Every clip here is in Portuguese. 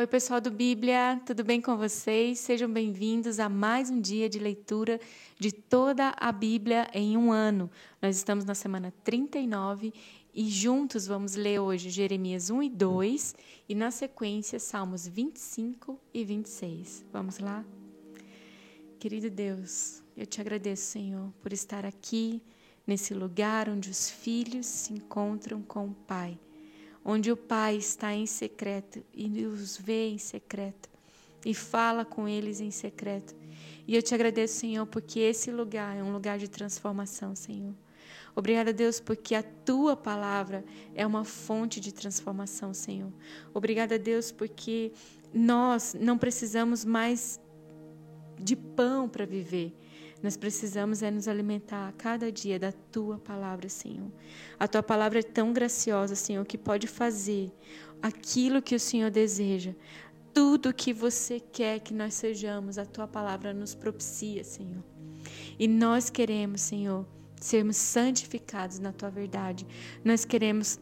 Oi, pessoal do Bíblia, tudo bem com vocês? Sejam bem-vindos a mais um dia de leitura de toda a Bíblia em um ano. Nós estamos na semana 39 e juntos vamos ler hoje Jeremias 1 e 2 e, na sequência, Salmos 25 e 26. Vamos lá? Querido Deus, eu te agradeço, Senhor, por estar aqui, nesse lugar onde os filhos se encontram com o Pai onde o Pai está em secreto e os vê em secreto e fala com eles em secreto. E eu te agradeço, Senhor, porque esse lugar é um lugar de transformação, Senhor. Obrigada, Deus, porque a tua palavra é uma fonte de transformação, Senhor. Obrigada, Deus, porque nós não precisamos mais de pão para viver. Nós precisamos é nos alimentar a cada dia da tua palavra, Senhor. A tua palavra é tão graciosa, Senhor, que pode fazer aquilo que o Senhor deseja. Tudo que você quer que nós sejamos, a tua palavra nos propicia, Senhor. E nós queremos, Senhor, sermos santificados na tua verdade. Nós queremos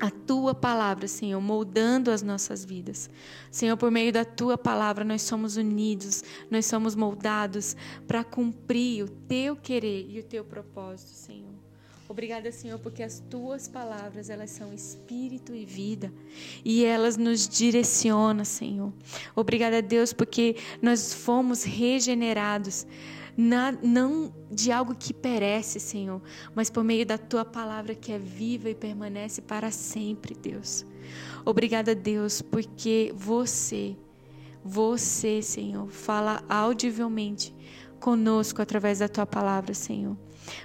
a tua palavra, Senhor, moldando as nossas vidas. Senhor, por meio da tua palavra, nós somos unidos, nós somos moldados para cumprir o teu querer e o teu propósito, Senhor. Obrigada, Senhor, porque as tuas palavras, elas são espírito e vida, e elas nos direcionam, Senhor. Obrigada, Deus, porque nós fomos regenerados na, não de algo que perece, Senhor, mas por meio da tua palavra que é viva e permanece para sempre, Deus. Obrigada, Deus, porque você, você, Senhor, fala audivelmente conosco através da tua palavra, Senhor.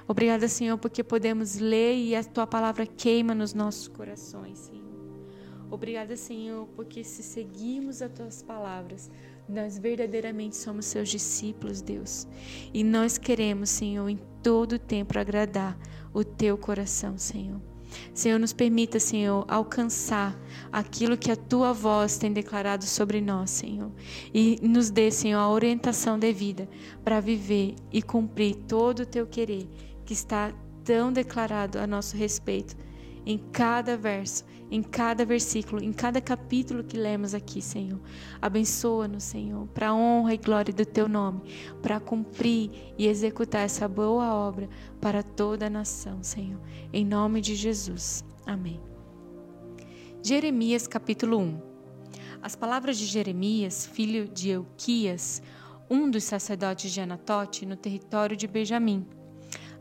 Obrigada, Senhor, porque podemos ler e a tua palavra queima nos nossos corações, Senhor. Obrigada, Senhor, porque se seguirmos as tuas palavras, nós verdadeiramente somos seus discípulos, Deus. E nós queremos, Senhor, em todo tempo agradar o teu coração, Senhor. Senhor, nos permita, Senhor, alcançar aquilo que a tua voz tem declarado sobre nós, Senhor. E nos dê, Senhor, a orientação devida para viver e cumprir todo o teu querer que está tão declarado a nosso respeito em cada verso, em cada versículo, em cada capítulo que lemos aqui, Senhor. Abençoa-nos, Senhor, para a honra e glória do teu nome, para cumprir e executar essa boa obra para toda a nação, Senhor. Em nome de Jesus. Amém. Jeremias capítulo 1. As palavras de Jeremias, filho de Euquias, um dos sacerdotes de Anatote, no território de Benjamim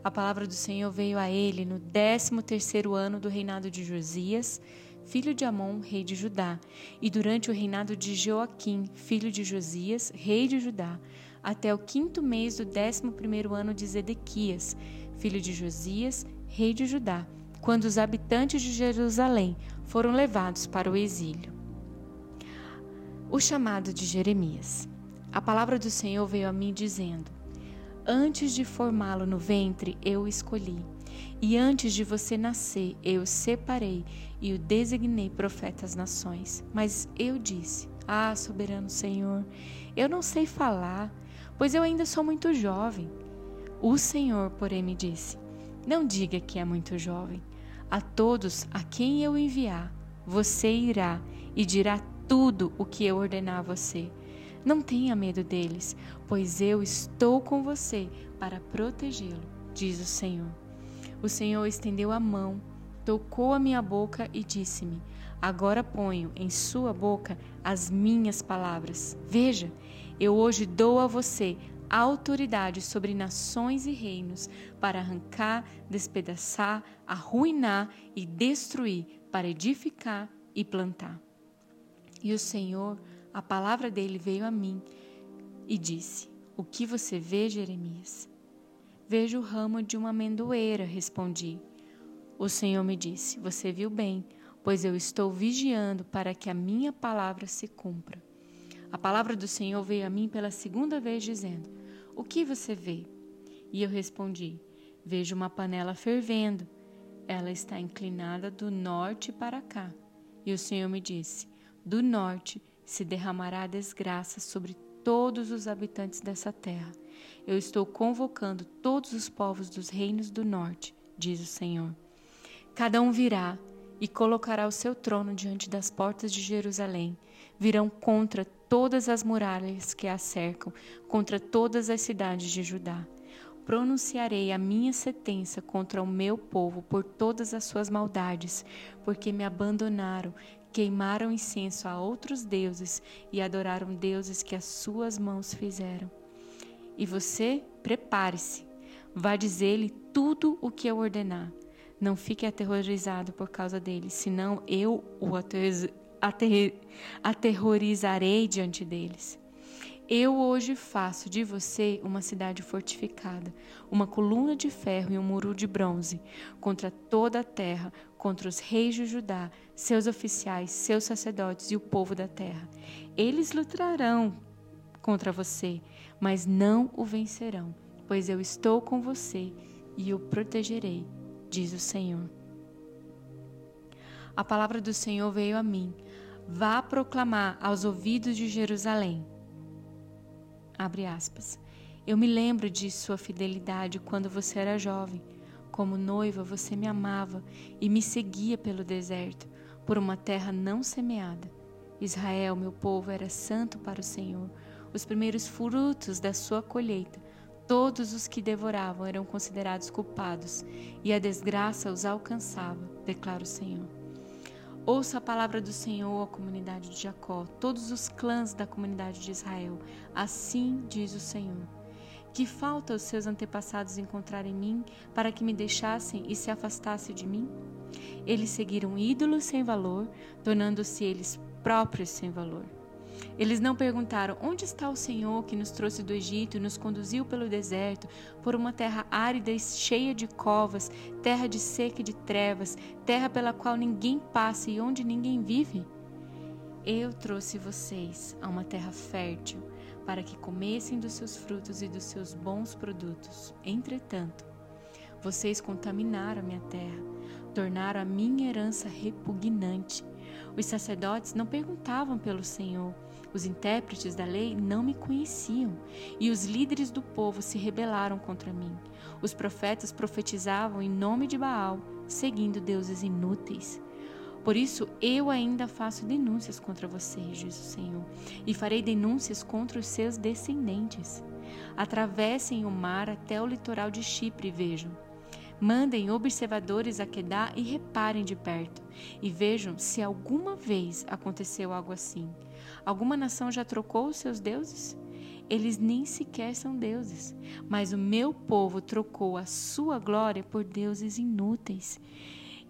a palavra do Senhor veio a ele no décimo terceiro ano do reinado de Josias, filho de Amon, rei de Judá, e durante o reinado de Joaquim, filho de Josias, rei de Judá, até o quinto mês do décimo primeiro ano de Zedequias, filho de Josias, rei de Judá, quando os habitantes de Jerusalém foram levados para o exílio. O chamado de Jeremias. A palavra do Senhor veio a mim dizendo: Antes de formá-lo no ventre, eu o escolhi. E antes de você nascer, eu o separei e o designei profeta às nações. Mas eu disse: Ah, soberano Senhor, eu não sei falar, pois eu ainda sou muito jovem. O Senhor, porém, me disse: Não diga que é muito jovem. A todos a quem eu enviar, você irá e dirá tudo o que eu ordenar a você. Não tenha medo deles, pois eu estou com você para protegê-lo, diz o Senhor. O Senhor estendeu a mão, tocou a minha boca e disse-me: Agora ponho em sua boca as minhas palavras. Veja, eu hoje dou a você autoridade sobre nações e reinos para arrancar, despedaçar, arruinar e destruir, para edificar e plantar. E o Senhor a palavra dele veio a mim e disse: O que você vê, Jeremias? Vejo o ramo de uma amendoeira, respondi. O Senhor me disse: Você viu bem, pois eu estou vigiando para que a minha palavra se cumpra. A palavra do Senhor veio a mim pela segunda vez, dizendo: O que você vê? E eu respondi: Vejo uma panela fervendo. Ela está inclinada do norte para cá. E o Senhor me disse: Do norte se derramará desgraça sobre todos os habitantes dessa terra. Eu estou convocando todos os povos dos reinos do norte, diz o Senhor. Cada um virá e colocará o seu trono diante das portas de Jerusalém. virão contra todas as muralhas que a cercam, contra todas as cidades de Judá. Pronunciarei a minha sentença contra o meu povo por todas as suas maldades, porque me abandonaram, queimaram incenso a outros deuses e adoraram deuses que as suas mãos fizeram. E você, prepare-se, vá dizer-lhe tudo o que eu ordenar. Não fique aterrorizado por causa dele, senão eu o aterrorizarei diante deles. Eu hoje faço de você uma cidade fortificada, uma coluna de ferro e um muro de bronze, contra toda a terra, contra os reis de Judá, seus oficiais, seus sacerdotes e o povo da terra. Eles lutarão contra você, mas não o vencerão, pois eu estou com você e o protegerei, diz o Senhor. A palavra do Senhor veio a mim. Vá proclamar aos ouvidos de Jerusalém. Abre aspas. Eu me lembro de sua fidelidade quando você era jovem. Como noiva, você me amava e me seguia pelo deserto, por uma terra não semeada. Israel, meu povo, era santo para o Senhor. Os primeiros frutos da sua colheita, todos os que devoravam eram considerados culpados, e a desgraça os alcançava, declara o Senhor. Ouça a palavra do Senhor, a comunidade de Jacó, todos os clãs da comunidade de Israel. Assim diz o Senhor. Que falta os seus antepassados encontrar em mim para que me deixassem e se afastassem de mim? Eles seguiram ídolos sem valor, tornando-se eles próprios sem valor. Eles não perguntaram: Onde está o Senhor que nos trouxe do Egito e nos conduziu pelo deserto, por uma terra árida e cheia de covas, terra de seca e de trevas, terra pela qual ninguém passa e onde ninguém vive? Eu trouxe vocês a uma terra fértil, para que comessem dos seus frutos e dos seus bons produtos. Entretanto, vocês contaminaram a minha terra, tornaram a minha herança repugnante. Os sacerdotes não perguntavam pelo Senhor, os intérpretes da lei não me conheciam, e os líderes do povo se rebelaram contra mim. Os profetas profetizavam em nome de Baal, seguindo deuses inúteis. Por isso eu ainda faço denúncias contra vocês, diz o Senhor, e farei denúncias contra os seus descendentes. Atravessem o mar até o litoral de Chipre vejam. Mandem observadores a Quedar e reparem de perto, e vejam se alguma vez aconteceu algo assim. Alguma nação já trocou os seus deuses? Eles nem sequer são deuses, mas o meu povo trocou a sua glória por deuses inúteis.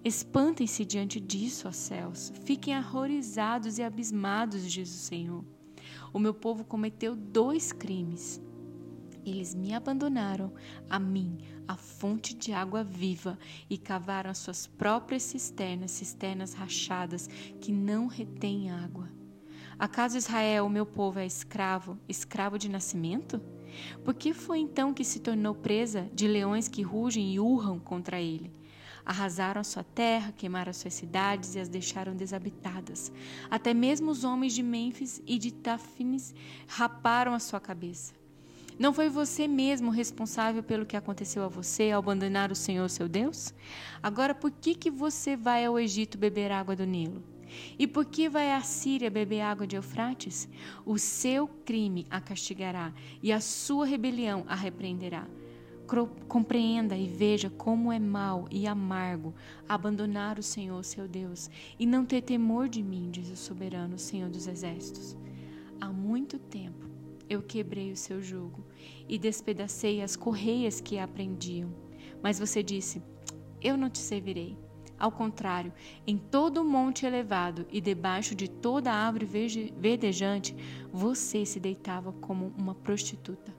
Espantem-se diante disso, ó céus, fiquem horrorizados e abismados, diz o Senhor. O meu povo cometeu dois crimes. Eles me abandonaram, a mim, a fonte de água viva, e cavaram as suas próprias cisternas, cisternas rachadas, que não retêm água. Acaso Israel, meu povo, é escravo, escravo de nascimento? Por que foi então que se tornou presa de leões que rugem e urram contra ele? Arrasaram a sua terra, queimaram as suas cidades e as deixaram desabitadas. Até mesmo os homens de Mênfis e de Tafines raparam a sua cabeça. Não foi você mesmo responsável pelo que aconteceu a você ao abandonar o Senhor seu Deus? Agora por que, que você vai ao Egito beber água do Nilo? E por que vai a Síria beber água de Eufrates? O seu crime a castigará e a sua rebelião a repreenderá. Compreenda e veja como é mau e amargo abandonar o Senhor seu Deus e não ter temor de mim, diz o soberano Senhor dos Exércitos. Há muito tempo eu quebrei o seu jugo e despedacei as correias que aprendiam. Mas você disse: Eu não te servirei. Ao contrário, em todo monte elevado e debaixo de toda árvore verdejante, você se deitava como uma prostituta.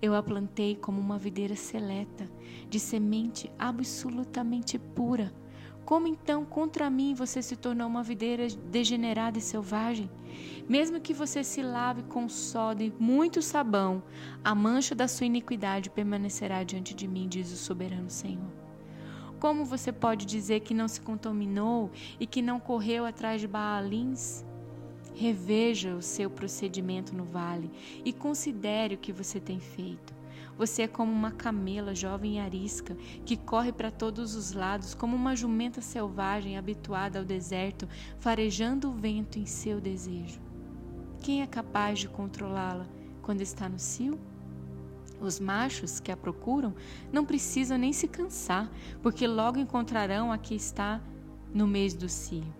Eu a plantei como uma videira seleta, de semente absolutamente pura. Como então contra mim você se tornou uma videira degenerada e selvagem? Mesmo que você se lave com soda e muito sabão, a mancha da sua iniquidade permanecerá diante de mim, diz o soberano Senhor. Como você pode dizer que não se contaminou e que não correu atrás de Baalins? Reveja o seu procedimento no vale e considere o que você tem feito. Você é como uma camela jovem e arisca que corre para todos os lados, como uma jumenta selvagem habituada ao deserto, farejando o vento em seu desejo. quem é capaz de controlá-la quando está no cio? Os machos que a procuram não precisam nem se cansar, porque logo encontrarão a que está no mês do cio.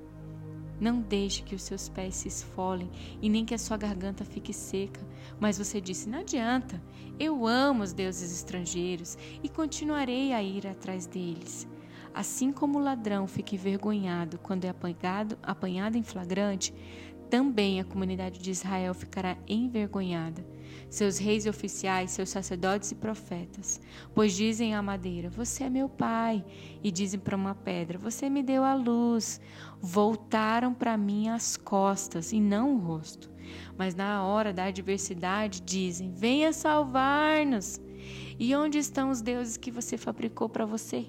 Não deixe que os seus pés se esfolem e nem que a sua garganta fique seca. Mas você disse: Não adianta, eu amo os deuses estrangeiros e continuarei a ir atrás deles. Assim como o ladrão fica envergonhado quando é apanhado, apanhado em flagrante, também a comunidade de Israel ficará envergonhada seus reis e oficiais, seus sacerdotes e profetas. Pois dizem à madeira: Você é meu pai. E dizem para uma pedra: Você me deu a luz. Voltaram para mim as costas e não o rosto. Mas na hora da adversidade dizem: Venha salvar-nos. E onde estão os deuses que você fabricou para você?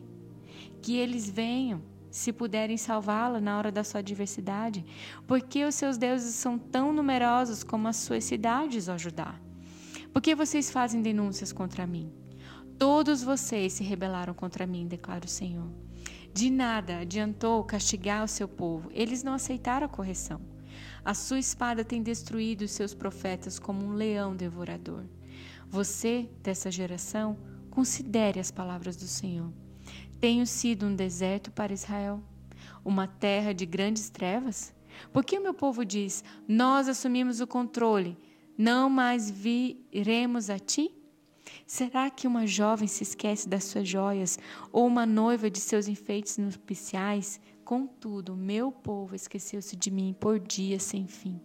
Que eles venham se puderem salvá-la na hora da sua adversidade, porque os seus deuses são tão numerosos como as suas cidades, ó Judá. Por que vocês fazem denúncias contra mim? Todos vocês se rebelaram contra mim, declara o Senhor. De nada adiantou castigar o seu povo, eles não aceitaram a correção. A sua espada tem destruído os seus profetas como um leão devorador. Você, dessa geração, considere as palavras do Senhor. Tenho sido um deserto para Israel, uma terra de grandes trevas? Porque o meu povo diz: Nós assumimos o controle não mais viremos a ti? Será que uma jovem se esquece das suas joias ou uma noiva de seus enfeites nupciais? Contudo, meu povo esqueceu-se de mim por dias sem fim.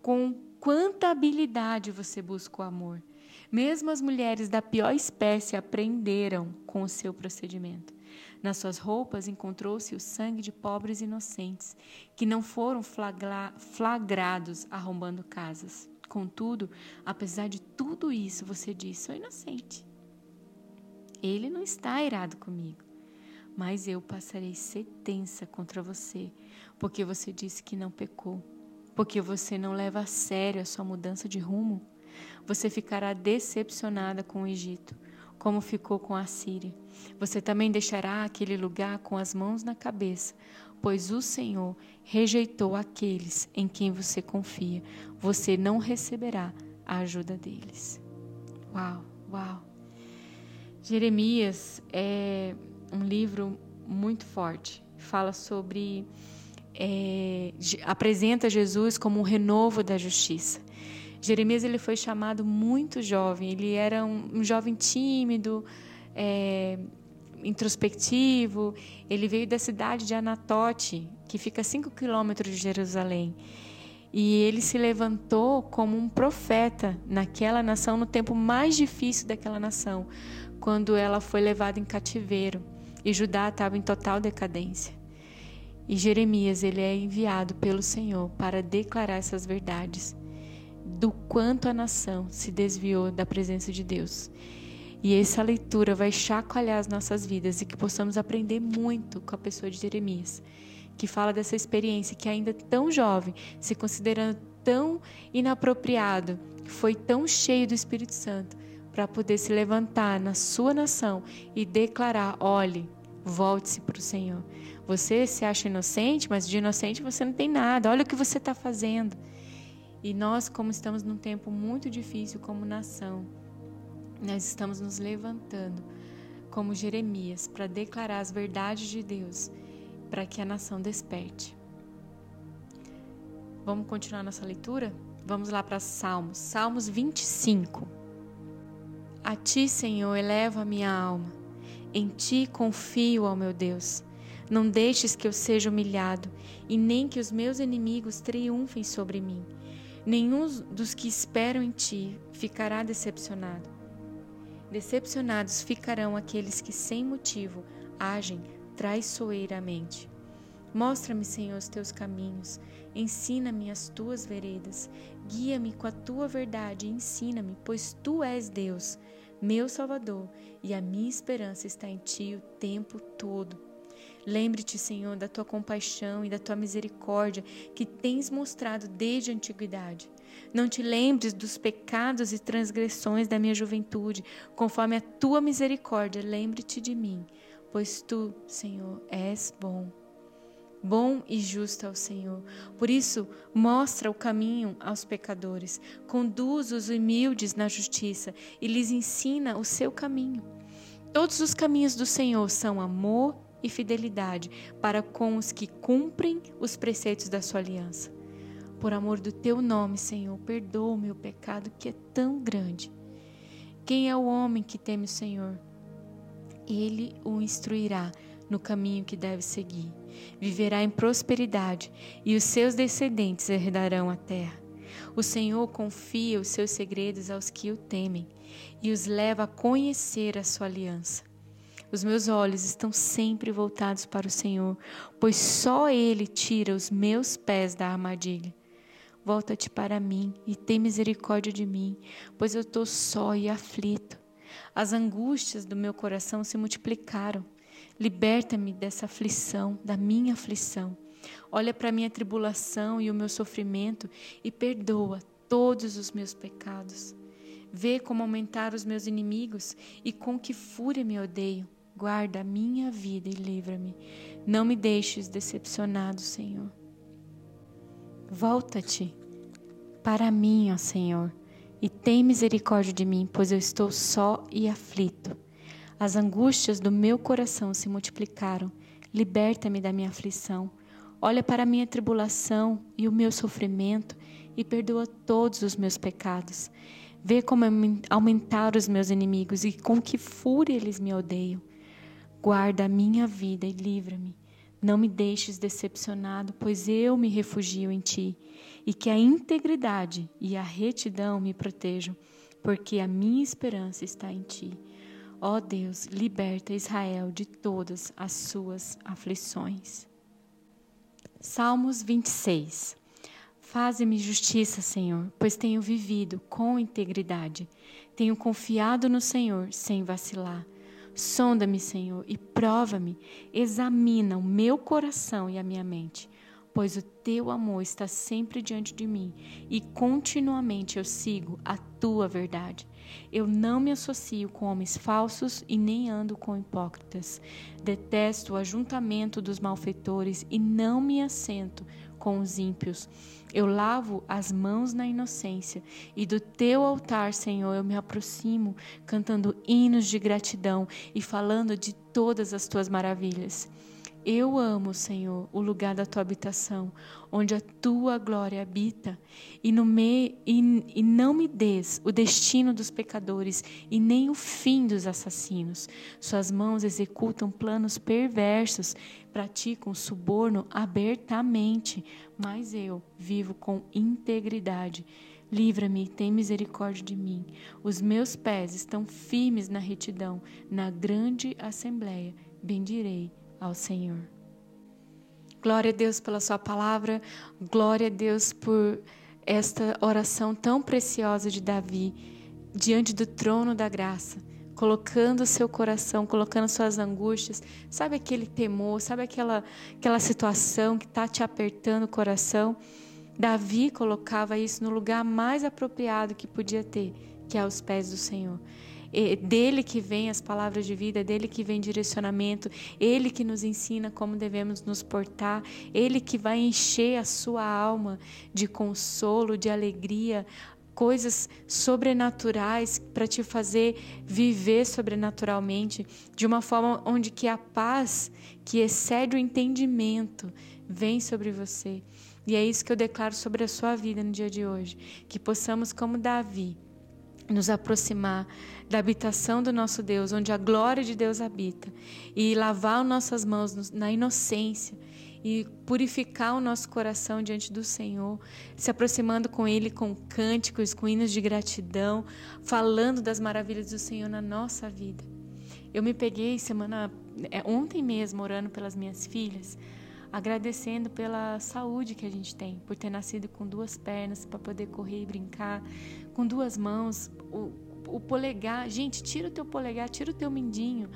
Com quanta habilidade você busca o amor. Mesmo as mulheres da pior espécie aprenderam com o seu procedimento. Nas suas roupas encontrou-se o sangue de pobres inocentes, que não foram flagrados arrombando casas. Contudo, apesar de tudo isso, você diz: sou inocente. Ele não está irado comigo, mas eu passarei sentença contra você, porque você disse que não pecou, porque você não leva a sério a sua mudança de rumo. Você ficará decepcionada com o Egito, como ficou com a Síria. Você também deixará aquele lugar com as mãos na cabeça, pois o Senhor rejeitou aqueles em quem você confia. Você não receberá a ajuda deles. Uau, uau. Jeremias é um livro muito forte. Fala sobre. É, apresenta Jesus como um renovo da justiça. Jeremias ele foi chamado muito jovem. Ele era um, um jovem tímido, é, introspectivo. Ele veio da cidade de Anatote, que fica a 5 quilômetros de Jerusalém. E ele se levantou como um profeta naquela nação, no tempo mais difícil daquela nação, quando ela foi levada em cativeiro e Judá estava em total decadência. E Jeremias, ele é enviado pelo Senhor para declarar essas verdades do quanto a nação se desviou da presença de Deus e essa leitura vai chacoalhar as nossas vidas e que possamos aprender muito com a pessoa de Jeremias, que fala dessa experiência que ainda tão jovem, se considerando tão inapropriado, foi tão cheio do Espírito Santo para poder se levantar na sua nação e declarar: olhe, volte-se para o Senhor. Você se acha inocente, mas de inocente você não tem nada. Olha o que você está fazendo. E nós, como estamos num tempo muito difícil como nação, nós estamos nos levantando como Jeremias para declarar as verdades de Deus, para que a nação desperte. Vamos continuar nossa leitura? Vamos lá para Salmos, Salmos 25. A ti, Senhor, elevo a minha alma. Em ti confio, ó meu Deus. Não deixes que eu seja humilhado e nem que os meus inimigos triunfem sobre mim. Nenhum dos que esperam em ti ficará decepcionado. Decepcionados ficarão aqueles que, sem motivo, agem traiçoeiramente. Mostra-me, Senhor, os teus caminhos, ensina-me as tuas veredas, guia-me com a tua verdade e ensina-me, pois tu és Deus, meu Salvador, e a minha esperança está em ti o tempo todo. Lembre-te, Senhor, da tua compaixão e da tua misericórdia que tens mostrado desde a antiguidade. Não te lembres dos pecados e transgressões da minha juventude, conforme a tua misericórdia, lembre-te de mim, pois tu, Senhor, és bom. Bom e justo é o Senhor. Por isso, mostra o caminho aos pecadores, conduz os humildes na justiça e lhes ensina o seu caminho. Todos os caminhos do Senhor são amor e fidelidade para com os que cumprem os preceitos da sua aliança. Por amor do teu nome, Senhor, perdoa o meu pecado que é tão grande. Quem é o homem que teme o Senhor? Ele o instruirá no caminho que deve seguir. Viverá em prosperidade e os seus descendentes herdarão a terra. O Senhor confia os seus segredos aos que o temem e os leva a conhecer a sua aliança. Os meus olhos estão sempre voltados para o Senhor, pois só Ele tira os meus pés da armadilha. Volta-te para mim e tem misericórdia de mim, pois eu estou só e aflito. As angústias do meu coração se multiplicaram. Liberta-me dessa aflição, da minha aflição. Olha para a minha tribulação e o meu sofrimento e perdoa todos os meus pecados. Vê como aumentar os meus inimigos e com que fúria me odeiam. Guarda a minha vida e livra-me. Não me deixes decepcionado, Senhor. Volta-te para mim, ó Senhor, e tem misericórdia de mim, pois eu estou só e aflito. As angústias do meu coração se multiplicaram. Liberta-me da minha aflição. Olha para a minha tribulação e o meu sofrimento e perdoa todos os meus pecados. Vê como aumentar os meus inimigos e com que fúria eles me odeiam. Guarda a minha vida e livra-me. Não me deixes decepcionado, pois eu me refugio em ti, e que a integridade e a retidão me protejam, porque a minha esperança está em ti. Ó Deus, liberta Israel de todas as suas aflições. Salmos 26 Faze-me justiça, Senhor, pois tenho vivido com integridade. Tenho confiado no Senhor sem vacilar. Sonda-me, Senhor, e prova-me. Examina o meu coração e a minha mente, pois o teu amor está sempre diante de mim e continuamente eu sigo a tua verdade. Eu não me associo com homens falsos e nem ando com hipócritas. Detesto o ajuntamento dos malfeitores e não me assento com os ímpios. Eu lavo as mãos na inocência e do teu altar, Senhor, eu me aproximo, cantando hinos de gratidão e falando de todas as tuas maravilhas. Eu amo, Senhor, o lugar da tua habitação, onde a tua glória habita, e, no me, e, e não me des o destino dos pecadores e nem o fim dos assassinos. Suas mãos executam planos perversos, praticam suborno abertamente, mas eu vivo com integridade. Livra-me e tem misericórdia de mim. Os meus pés estão firmes na retidão, na grande assembleia. Bendirei ao Senhor. Glória a Deus pela Sua palavra, glória a Deus por esta oração tão preciosa de Davi diante do trono da graça, colocando o seu coração, colocando suas angústias, sabe aquele temor, sabe aquela, aquela situação que está te apertando o coração. Davi colocava isso no lugar mais apropriado que podia ter, que é aos pés do Senhor dele que vem as palavras de vida, dele que vem direcionamento, ele que nos ensina como devemos nos portar, ele que vai encher a sua alma de consolo, de alegria, coisas sobrenaturais para te fazer viver sobrenaturalmente de uma forma onde que a paz que excede o entendimento vem sobre você. E é isso que eu declaro sobre a sua vida no dia de hoje, que possamos como Davi nos aproximar da habitação do nosso Deus, onde a glória de Deus habita, e lavar nossas mãos na inocência e purificar o nosso coração diante do Senhor, se aproximando com Ele com cânticos, com hinos de gratidão, falando das maravilhas do Senhor na nossa vida. Eu me peguei semana é, ontem mesmo orando pelas minhas filhas, agradecendo pela saúde que a gente tem, por ter nascido com duas pernas para poder correr e brincar, com duas mãos, o, o polegar, gente, tira o teu polegar, tira o teu mindinho.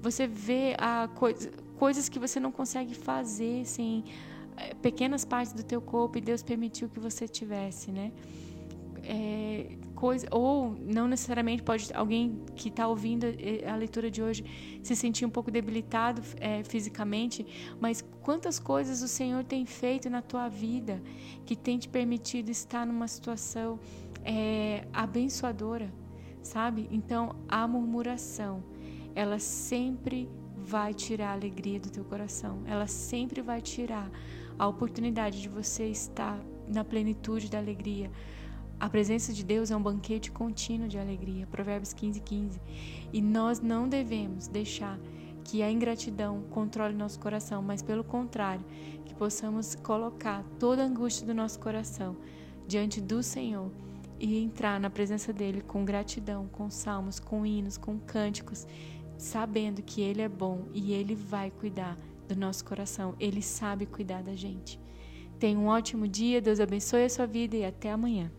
Você vê a coisa, coisas que você não consegue fazer sem é, pequenas partes do teu corpo e Deus permitiu que você tivesse, né? É, coisa, ou não necessariamente pode alguém que está ouvindo eh, a leitura de hoje se sentir um pouco debilitado é, fisicamente, mas quantas coisas o Senhor tem feito na tua vida que tem te permitido estar numa situação é, abençoadora, sabe? Então a murmuração, ela sempre vai tirar a alegria do teu coração, ela sempre vai tirar a oportunidade de você estar na plenitude da alegria a presença de Deus é um banquete contínuo de alegria. Provérbios 15, 15. E nós não devemos deixar que a ingratidão controle nosso coração, mas pelo contrário, que possamos colocar toda a angústia do nosso coração diante do Senhor e entrar na presença dele com gratidão, com salmos, com hinos, com cânticos, sabendo que ele é bom e ele vai cuidar do nosso coração. Ele sabe cuidar da gente. Tenha um ótimo dia, Deus abençoe a sua vida e até amanhã.